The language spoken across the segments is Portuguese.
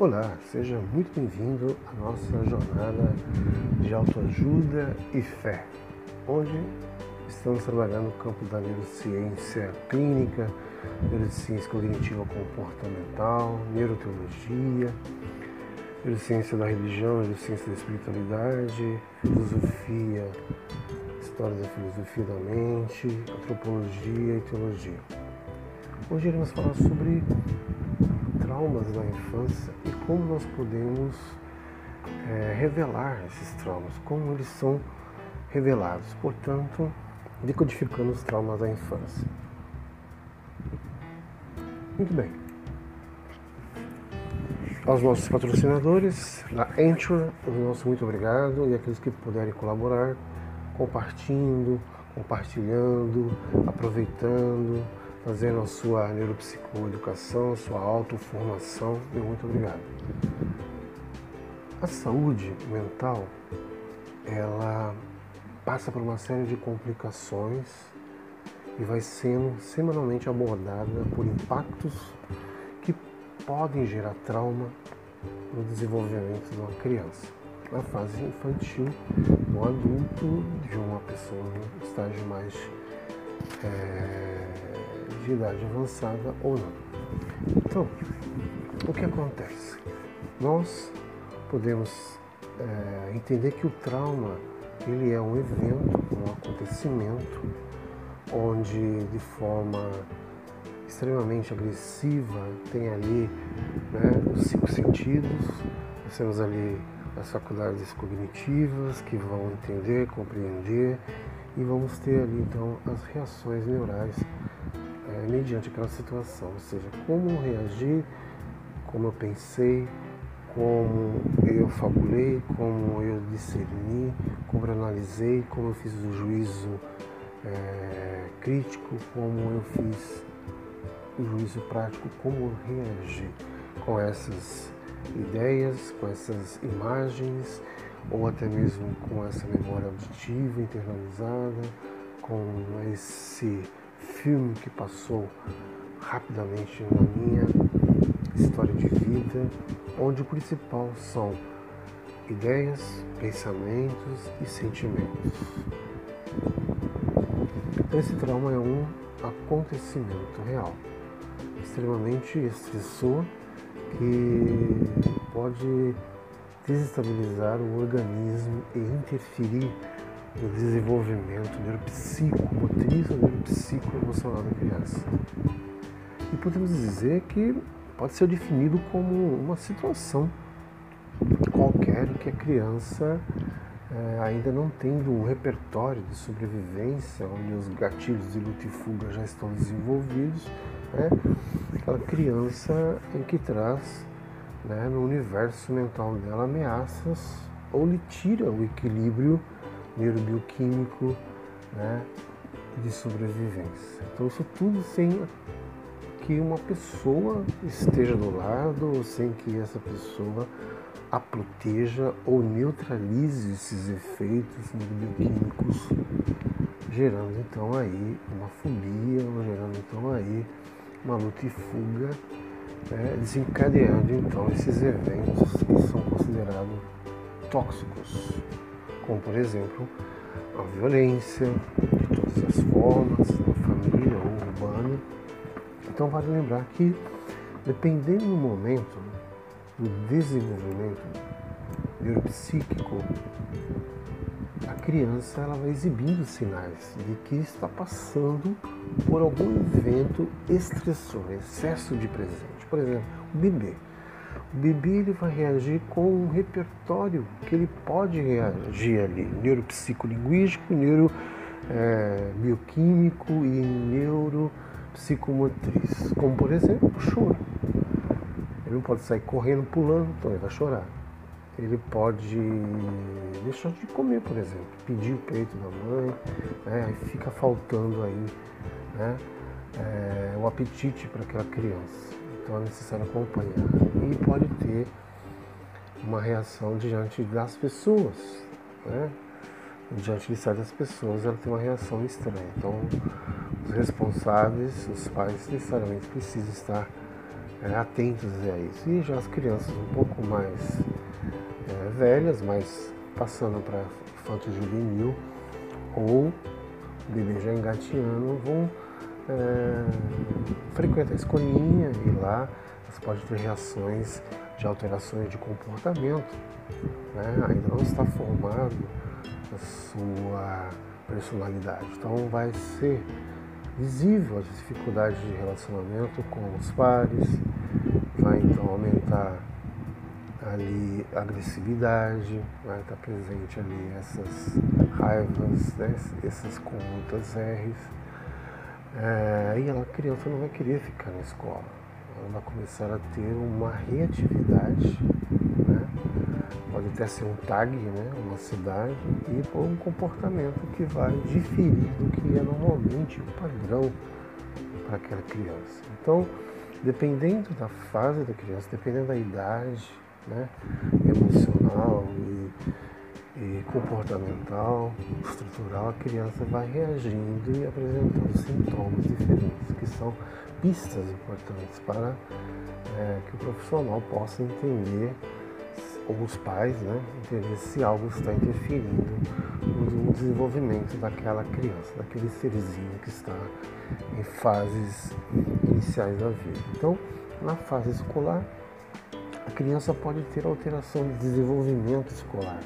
Olá, seja muito bem-vindo à nossa jornada de autoajuda e fé. Hoje estamos trabalhando no campo da neurociência clínica, neurociência cognitiva comportamental, neuroteologia, neurociência da religião, neurociência da espiritualidade, filosofia, história da filosofia da mente, antropologia e teologia. Hoje iremos falar sobre traumas da infância e como nós podemos é, revelar esses traumas, como eles são revelados, portanto, decodificando os traumas da infância. Muito bem. Aos nossos patrocinadores, da Anchor, o nosso muito obrigado e aqueles que puderem colaborar, compartilhando, compartilhando, aproveitando fazendo a sua neuropsicoeducação, sua autoformação. Meu muito obrigado. A saúde mental, ela passa por uma série de complicações e vai sendo semanalmente abordada por impactos que podem gerar trauma no desenvolvimento de uma criança, na fase infantil, no adulto, de uma pessoa no estágio mais é, de idade avançada ou não. Então, o que acontece? Nós podemos é, entender que o trauma ele é um evento, um acontecimento onde de forma extremamente agressiva tem ali né, os cinco sentidos, nós temos ali as faculdades cognitivas que vão entender, compreender e vamos ter ali então as reações neurais é, mediante aquela situação, ou seja, como reagir, como eu pensei, como eu fabulei, como eu discerni, como eu analisei, como eu fiz o juízo é, crítico, como eu fiz o juízo prático, como eu reagi com essas ideias, com essas imagens, ou até mesmo com essa memória auditiva internalizada, com esse filme que passou rapidamente na minha história de vida, onde o principal são ideias, pensamentos e sentimentos. Então, esse trauma é um acontecimento real, extremamente estressor, que pode desestabilizar o organismo e interferir no desenvolvimento neuropsicomotriz ou neuropsicoemocional da criança. E podemos dizer que pode ser definido como uma situação qualquer em que a criança é, ainda não tendo um repertório de sobrevivência, onde os gatilhos de luta e fuga já estão desenvolvidos, né? aquela criança em que traz né, no universo mental dela ameaças ou lhe tira o equilíbrio neurobioquímico né, de sobrevivência. Então isso tudo sem que uma pessoa esteja do lado, sem que essa pessoa a proteja ou neutralize esses efeitos neuroquímicos, gerando então aí uma fobia, gerando então aí uma luta e fuga, né, desencadeando então esses eventos que são considerados tóxicos como por exemplo a violência de todas as formas, na família ou urbana. Então vale lembrar que dependendo do momento do desenvolvimento neuropsíquico, a criança ela vai exibindo sinais de que está passando por algum evento estressor, excesso de presente. Por exemplo, o bebê bebê ele vai reagir com um repertório que ele pode reagir ali, neuropsicolinguístico, neurobioquímico é, e neuropsicomotriz, como por exemplo o choro. Ele não pode sair correndo, pulando, então ele vai chorar. Ele pode deixar de comer, por exemplo, pedir o peito da mãe, né? aí fica faltando aí né? É, o apetite para aquela criança então é necessário acompanhar. E pode ter uma reação diante das pessoas, né? Diante de certas pessoas, ela tem uma reação estranha. Então, os responsáveis, os pais, necessariamente precisam estar é, atentos a isso. E já as crianças um pouco mais é, velhas, mas passando para infanto juvenil ou bebê já engateando, vão é, frequentar a escolinha e lá você pode ter reações de alterações de comportamento. Né? Ainda não está formado a sua personalidade. Então vai ser visível as dificuldades de relacionamento com os pares, vai então aumentar ali a agressividade, vai estar presente ali essas raivas, né, essas condutas R's. É, e ela, a criança não vai querer ficar na escola, ela vai começar a ter uma reatividade, né, pode até ser um tag, né, uma cidade, e por um comportamento que vai diferir do que é normalmente o padrão para aquela criança. Então, dependendo da fase da criança, dependendo da idade né, emocional e, e comportamental, estrutural, a criança vai reagindo e apresentando sintomas diferentes, que são pistas importantes para é, que o profissional possa entender ou os pais, né, entender se algo está interferindo no desenvolvimento daquela criança, daquele serzinho que está em fases iniciais da vida. Então, na fase escolar, a criança pode ter alteração de desenvolvimento escolar,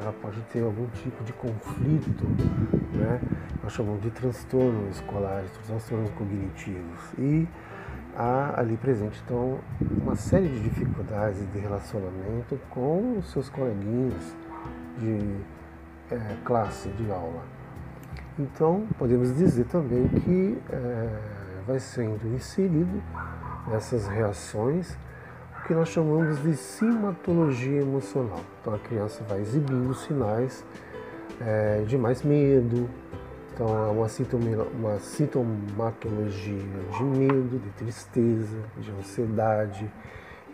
ela pode ter algum tipo de conflito, né? nós chamamos de transtornos escolares, transtornos cognitivos. E há ali presente, então, uma série de dificuldades de relacionamento com os seus coleguinhas de é, classe, de aula. Então, podemos dizer também que é, vai sendo inserido essas reações que nós chamamos de simatologia emocional. Então, a criança vai exibindo sinais é, de mais medo, então é uma, uma sintomatologia de medo, de tristeza, de ansiedade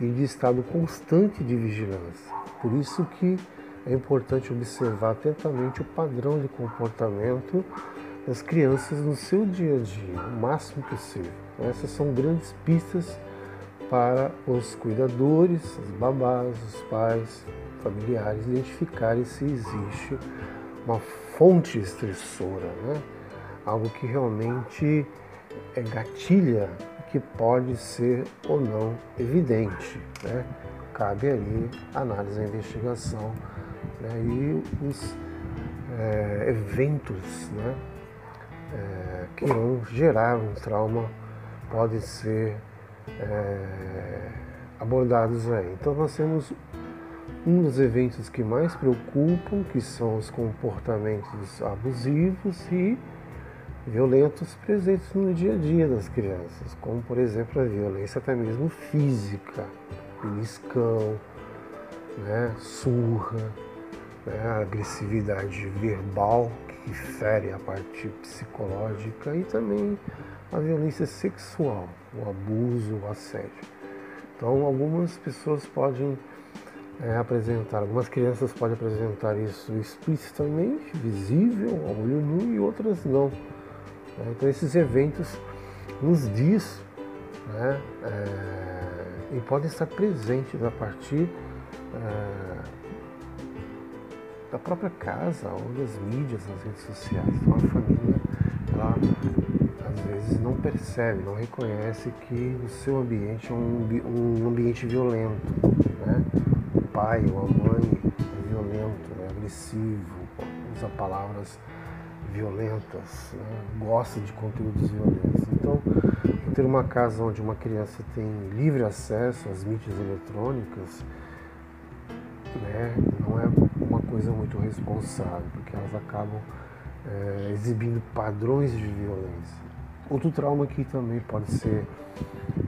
e de estado constante de vigilância. Por isso que é importante observar atentamente o padrão de comportamento das crianças no seu dia a dia, o máximo possível. Então, essas são grandes pistas para os cuidadores, os babás, os pais, familiares identificarem se existe uma fonte estressora, né? algo que realmente é gatilha, que pode ser ou não evidente. Né? Cabe ali análise, a investigação né? e os é, eventos né? É, que vão gerar um trauma podem ser é, abordados aí. Então nós temos um dos eventos que mais preocupam, que são os comportamentos abusivos e violentos presentes no dia a dia das crianças, como por exemplo a violência até mesmo física, beliscão, né, surra, né, agressividade verbal que fere a parte psicológica e também a violência sexual, o abuso, o assédio. Então algumas pessoas podem é, apresentar, algumas crianças podem apresentar isso explicitamente, visível, ao olho nu, e outras não. Né? Então esses eventos nos diz né, é, e podem estar presentes a partir é, da própria casa ou das mídias, das redes sociais. Então a família, ela não percebe, não reconhece que o seu ambiente é um, um ambiente violento. Né? pai ou a mãe é violento, é agressivo, usa palavras violentas, né? gosta de conteúdos violentos. Então, ter uma casa onde uma criança tem livre acesso às mídias eletrônicas né, não é uma coisa muito responsável, porque elas acabam é, exibindo padrões de violência. Outro trauma que também pode ser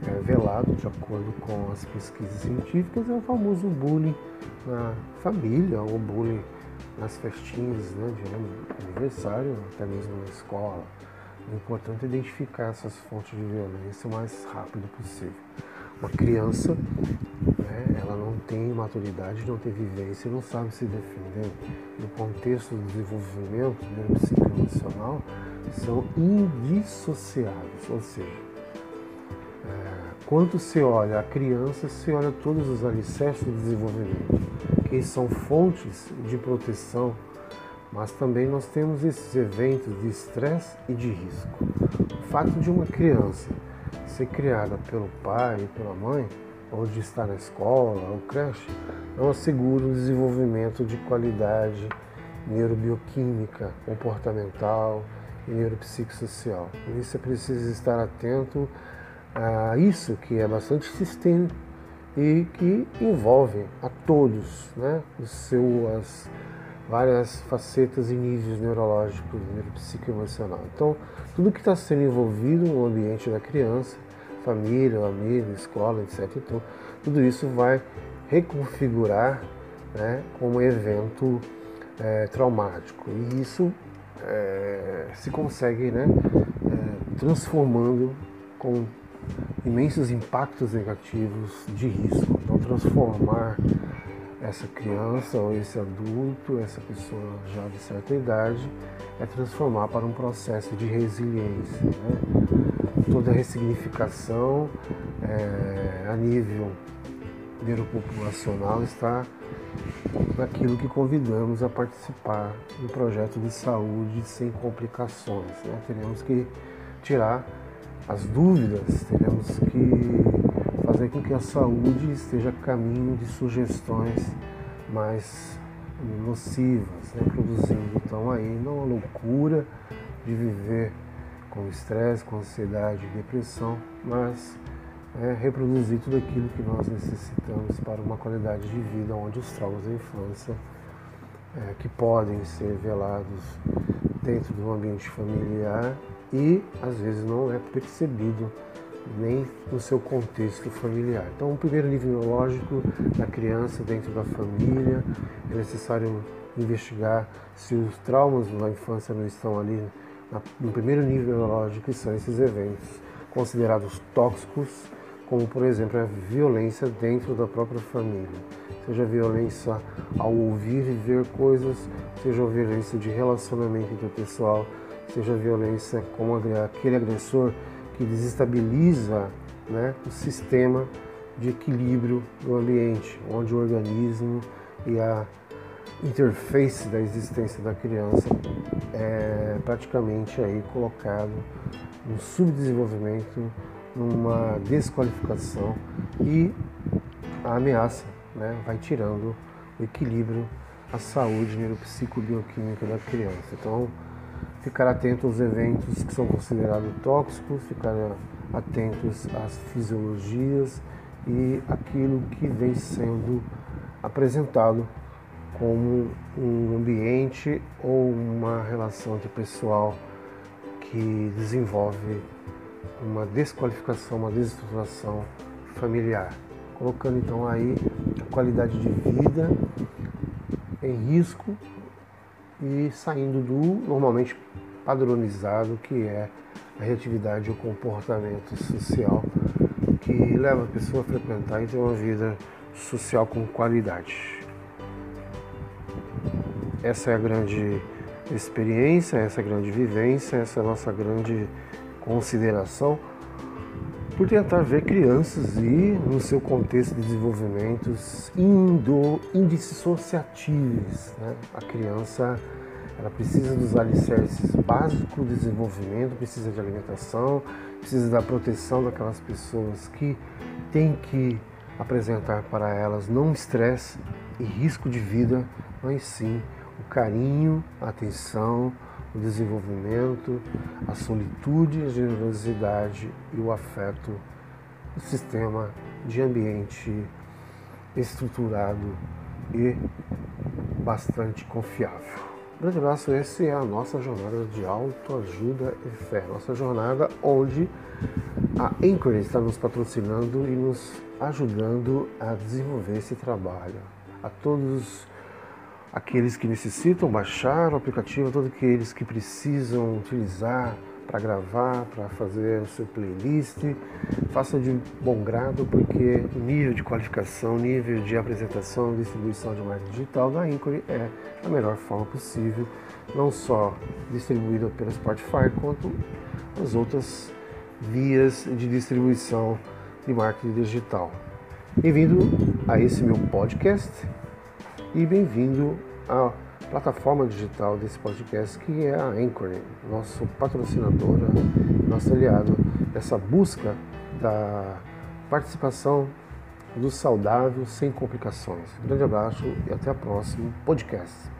é, velado, de acordo com as pesquisas científicas, é o famoso bullying na família ou bullying nas festinhas né, de aniversário, até mesmo na escola. O importante é identificar essas fontes de violência o mais rápido possível. Uma criança, né, ela não tem maturidade, não tem vivência, não sabe se defender. No contexto do desenvolvimento neuropsicoemocional, são indissociáveis, ou seja, quando se olha a criança, se olha todos os alicerces do desenvolvimento, que são fontes de proteção, mas também nós temos esses eventos de estresse e de risco. O fato de uma criança ser criada pelo pai e pela mãe, ou de estar na escola ou creche, não assegura o desenvolvimento de qualidade neurobioquímica, comportamental e neuropsicossocial. Por isso é preciso estar atento a isso que é bastante sistêmico e que envolve a todos, né, os seus várias facetas e níveis neurológicos, neuropsicoemocional. Então, tudo que está sendo envolvido no ambiente da criança, família, amigo, escola, etc. Então, tudo isso vai reconfigurar né, como evento é, traumático. E isso é, se consegue né, é, transformando com imensos impactos negativos de risco. Então, transformar essa criança ou esse adulto, essa pessoa já de certa idade, é transformar para um processo de resiliência. Né? Toda a ressignificação é, a nível neuropopulacional está naquilo que convidamos a participar do projeto de saúde sem complicações. Né? Teremos que tirar as dúvidas, teremos que fazer com que a saúde esteja a caminho de sugestões mais nocivas, né? produzindo então aí não a loucura de viver com estresse, com ansiedade e depressão, mas é, reproduzir tudo aquilo que nós necessitamos para uma qualidade de vida onde os traumas da infância é, que podem ser velados dentro do ambiente familiar e às vezes não é percebido nem no seu contexto familiar. Então, o primeiro nível neurológico da criança dentro da família, é necessário investigar se os traumas da infância não estão ali no primeiro nível neurológico, que são esses eventos considerados tóxicos, como por exemplo a violência dentro da própria família, seja violência ao ouvir e ver coisas, seja violência de relacionamento interpessoal, seja violência como aquele agressor que desestabiliza né, o sistema de equilíbrio do ambiente, onde o organismo e a interface da existência da criança é praticamente aí colocado no subdesenvolvimento, numa desqualificação e a ameaça né, vai tirando o equilíbrio, a saúde neuropsicobioquímica da criança. Então, ficar atento aos eventos que são considerados tóxicos, ficar atentos às fisiologias e aquilo que vem sendo apresentado como um ambiente ou uma relação interpessoal que desenvolve uma desqualificação, uma desestruturação familiar, colocando então aí a qualidade de vida em risco e saindo do normalmente padronizado que é a reatividade e o comportamento social que leva a pessoa a frequentar e ter uma vida social com qualidade. Essa é a grande experiência, essa é a grande vivência, essa é a nossa grande consideração por tentar ver crianças e no seu contexto de desenvolvimento indo indissociativos. Né? A criança ela precisa dos alicerces básicos do desenvolvimento, precisa de alimentação, precisa da proteção daquelas pessoas que têm que apresentar para elas não estresse e risco de vida, mas sim o carinho, a atenção, o desenvolvimento, a solitude, a generosidade e o afeto, o sistema de ambiente estruturado e bastante confiável. Grande abraço, essa é a nossa jornada de autoajuda e fé. Nossa jornada onde a Anchor está nos patrocinando e nos ajudando a desenvolver esse trabalho. A todos aqueles que necessitam baixar o aplicativo, todos aqueles que precisam utilizar para gravar, para fazer o seu playlist, faça de bom grado, porque o nível de qualificação, nível de apresentação, distribuição de marketing digital da Inquiry é a melhor forma possível, não só distribuída pela Spotify, quanto as outras vias de distribuição de marketing digital. Bem-vindo a esse meu podcast e bem-vindo à plataforma digital desse podcast que é a Anchor, nosso patrocinador, nosso aliado nessa busca da participação do saudável sem complicações. Um grande abraço e até o próximo podcast.